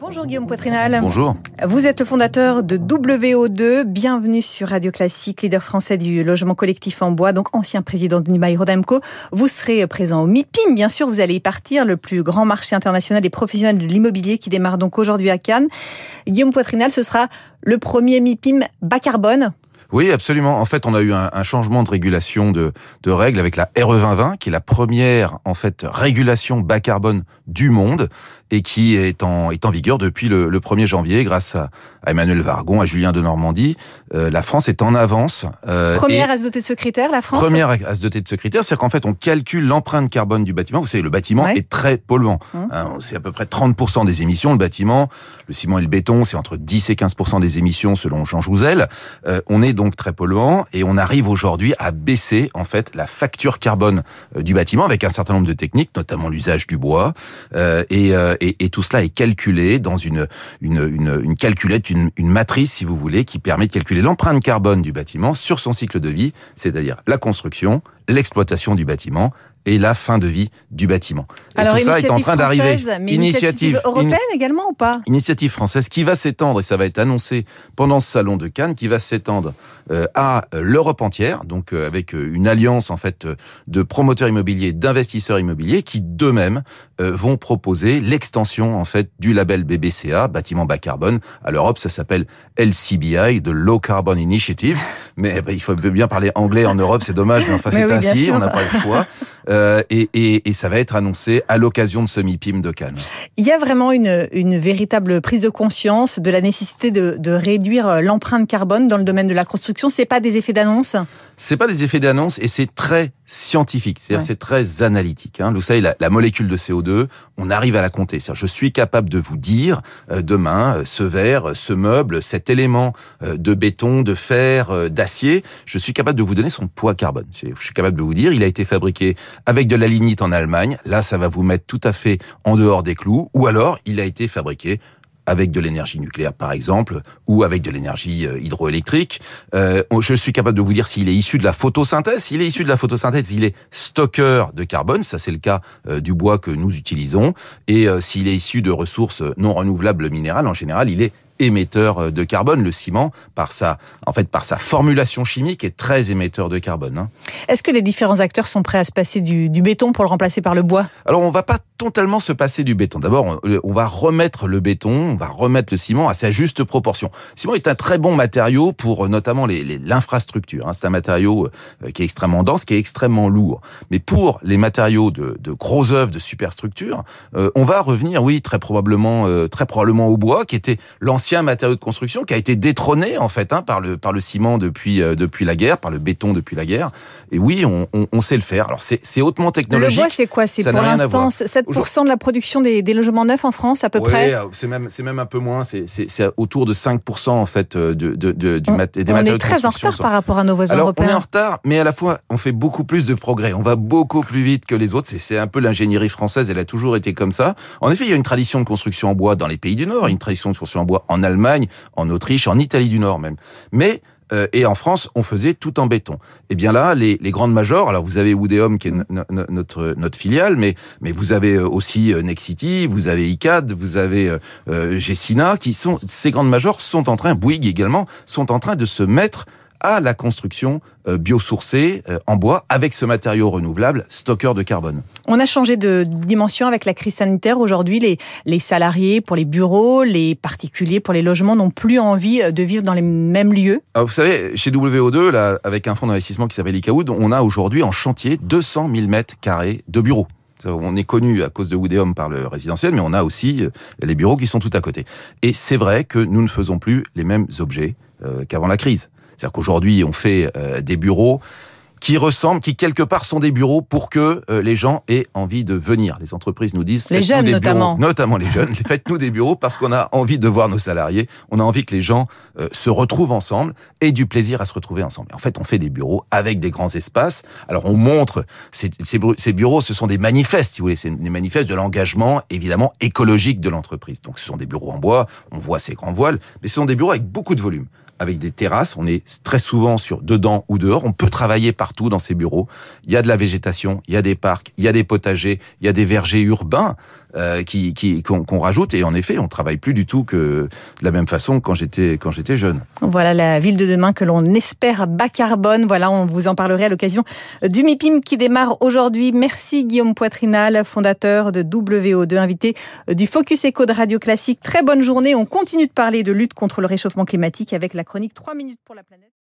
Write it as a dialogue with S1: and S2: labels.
S1: Bonjour Guillaume Poitrinal.
S2: Bonjour.
S1: Vous êtes le fondateur de WO2. Bienvenue sur Radio Classique, leader français du logement collectif en bois, donc ancien président de Nimaï Rodamco. Vous serez présent au MIPIM, bien sûr. Vous allez y partir, le plus grand marché international des professionnels de l'immobilier qui démarre donc aujourd'hui à Cannes. Guillaume Poitrinal, ce sera le premier MIPIM bas carbone.
S2: Oui, absolument. En fait, on a eu un, changement de régulation de, de, règles avec la RE 2020, qui est la première en fait régulation bas carbone du monde et qui est en, est en vigueur depuis le, le 1er janvier grâce à, Emmanuel Vargon, à Julien de Normandie. Euh, la France est en avance.
S1: Euh, première à se doter de ce critère, la France
S2: Première à se doter de ce critère, c'est-à-dire qu'en fait, on calcule l'empreinte carbone du bâtiment. Vous savez, le bâtiment est très polluant. Hum. Hein, c'est à peu près 30% des émissions, le bâtiment. Le ciment et le béton, c'est entre 10 et 15% des émissions selon Jean Jouzel. Euh, on est donc très polluant et on arrive aujourd'hui à baisser en fait la facture carbone euh, du bâtiment avec un certain nombre de techniques, notamment l'usage du bois. Euh, et, euh, et, et, tout cela est calculé dans une, une, une, une calculette, une, une matrice, si vous voulez, qui permet de calculer l'empreinte carbone du bâtiment sur son cycle de vie, c'est-à-dire la construction, l'exploitation du bâtiment et la fin de vie du bâtiment.
S1: Et Alors, tout ça est en train d'arriver. Initiative, européenne également ou pas?
S2: Initiative française qui va s'étendre, et ça va être annoncé pendant ce salon de Cannes, qui va s'étendre euh, à l'Europe entière, donc euh, avec euh, une alliance en fait de promoteurs immobiliers, d'investisseurs immobiliers, qui d'eux-mêmes vont proposer l'extension en fait du label BBCA, bâtiment bas carbone. À l'Europe, ça s'appelle LCBI, de Low Carbon Initiative. Mais eh ben, il faut bien parler anglais en Europe, c'est dommage, mais enfin c'est ainsi, on n'a pas le choix. Euh, et, et, et, ça va être annoncé à l'occasion de ce MIPIM de Cannes.
S1: Il y a vraiment une, une véritable prise de conscience de la nécessité de, de réduire l'empreinte carbone dans le domaine de la construction. C'est pas des effets d'annonce
S2: C'est pas des effets d'annonce et c'est très scientifique, c'est-à-dire c'est très analytique. Hein. Vous savez, la, la, molécule de CO2, on arrive à la compter. je suis capable de vous dire euh, demain, euh, ce verre, ce meuble, cet élément de béton, de fer, d'acier, je suis capable de vous donner son poids carbone. Je suis capable de vous dire, il a été fabriqué avec de la lignite en Allemagne. Là, ça va vous mettre tout à fait en dehors des clous. Ou alors, il a été fabriqué avec de l'énergie nucléaire par exemple, ou avec de l'énergie euh, hydroélectrique. Euh, je suis capable de vous dire s'il est issu de la photosynthèse. S'il est issu de la photosynthèse, il est stockeur de carbone, ça c'est le cas euh, du bois que nous utilisons. Et s'il est issu de ressources non renouvelables minérales, en général, il est émetteur euh, de carbone. Le ciment, par sa, en fait, par sa formulation chimique, est très émetteur de carbone. Hein.
S1: Est-ce que les différents acteurs sont prêts à se passer du, du béton pour le remplacer par le bois?
S2: Alors, on va pas totalement se passer du béton. D'abord, on va remettre le béton, on va remettre le ciment à sa juste proportion. Le ciment est un très bon matériau pour euh, notamment l'infrastructure. Hein. C'est un matériau euh, qui est extrêmement dense, qui est extrêmement lourd. Mais pour les matériaux de, de gros œuvres, de superstructure, on va revenir, oui, très probablement, très probablement au bois, qui était l'ancien un matériau de construction qui a été détrôné en fait hein, par le par le ciment depuis euh, depuis la guerre, par le béton depuis la guerre. Et oui, on, on, on sait le faire. Alors c'est hautement technologique.
S1: Le bois, c'est quoi? C'est pour l'instant 7% de la production des, des, logements neufs en France à peu
S2: ouais,
S1: près?
S2: C'est même c'est même un peu moins. C'est autour de 5% en fait euh, de, de, de du
S1: on,
S2: mat des on
S1: matériaux est très en retard par rapport à nos voisins
S2: Alors,
S1: européens.
S2: On est en retard, mais à la fois on fait beaucoup plus de progrès. On va beaucoup plus vite que les autres. C'est un peu l'ingénierie française. Elle a toujours été comme ça. En effet, il y a une tradition de construction en bois dans les pays du Nord, une tradition de construction en bois en Allemagne, en Autriche, en Italie du Nord même. Mais euh, et en France, on faisait tout en béton. Et eh bien là, les, les grandes majors, alors vous avez Woodeum qui est notre notre filiale, mais mais vous avez euh, aussi euh, Nexity, vous avez ICAD, vous avez euh, Gessina, qui sont ces grandes majors sont en train, Bouygues également, sont en train de se mettre à la construction euh, biosourcée euh, en bois avec ce matériau renouvelable, stockeur de carbone.
S1: On a changé de dimension avec la crise sanitaire. Aujourd'hui, les, les salariés pour les bureaux, les particuliers pour les logements n'ont plus envie euh, de vivre dans les mêmes lieux.
S2: Alors vous savez, chez WO2, là, avec un fonds d'investissement qui s'appelle Icaoud, on a aujourd'hui en chantier 200 000 mètres carrés de bureaux. On est connu à cause de Woodeum par le résidentiel, mais on a aussi les bureaux qui sont tout à côté. Et c'est vrai que nous ne faisons plus les mêmes objets qu'avant la crise. C'est-à-dire qu'aujourd'hui, on fait euh, des bureaux qui ressemblent, qui quelque part sont des bureaux pour que euh, les gens aient envie de venir. Les entreprises nous disent,
S1: les jeunes
S2: des
S1: notamment,
S2: bureaux, notamment les jeunes, faites-nous des bureaux parce qu'on a envie de voir nos salariés, on a envie que les gens euh, se retrouvent ensemble et du plaisir à se retrouver ensemble. Et en fait, on fait des bureaux avec des grands espaces. Alors on montre ces, ces, ces bureaux, ce sont des manifestes, si vous voulez, c'est des manifestes de l'engagement évidemment écologique de l'entreprise. Donc ce sont des bureaux en bois, on voit ces grands voiles, mais ce sont des bureaux avec beaucoup de volume avec des terrasses. On est très souvent sur dedans ou dehors. On peut travailler partout dans ces bureaux. Il y a de la végétation, il y a des parcs, il y a des potagers, il y a des vergers urbains euh, qui qu'on rajoute. Et en effet, on travaille plus du tout que de la même façon quand j'étais quand j'étais jeune.
S1: Voilà la ville de demain que l'on espère bas carbone. Voilà, on vous en parlerait à l'occasion du MIPIM qui démarre aujourd'hui. Merci Guillaume Poitrinal, fondateur de WO2, invité du Focus Eco de Radio Classique. Très bonne journée. On continue de parler de lutte contre le réchauffement climatique avec la chronique 3 minutes pour la planète.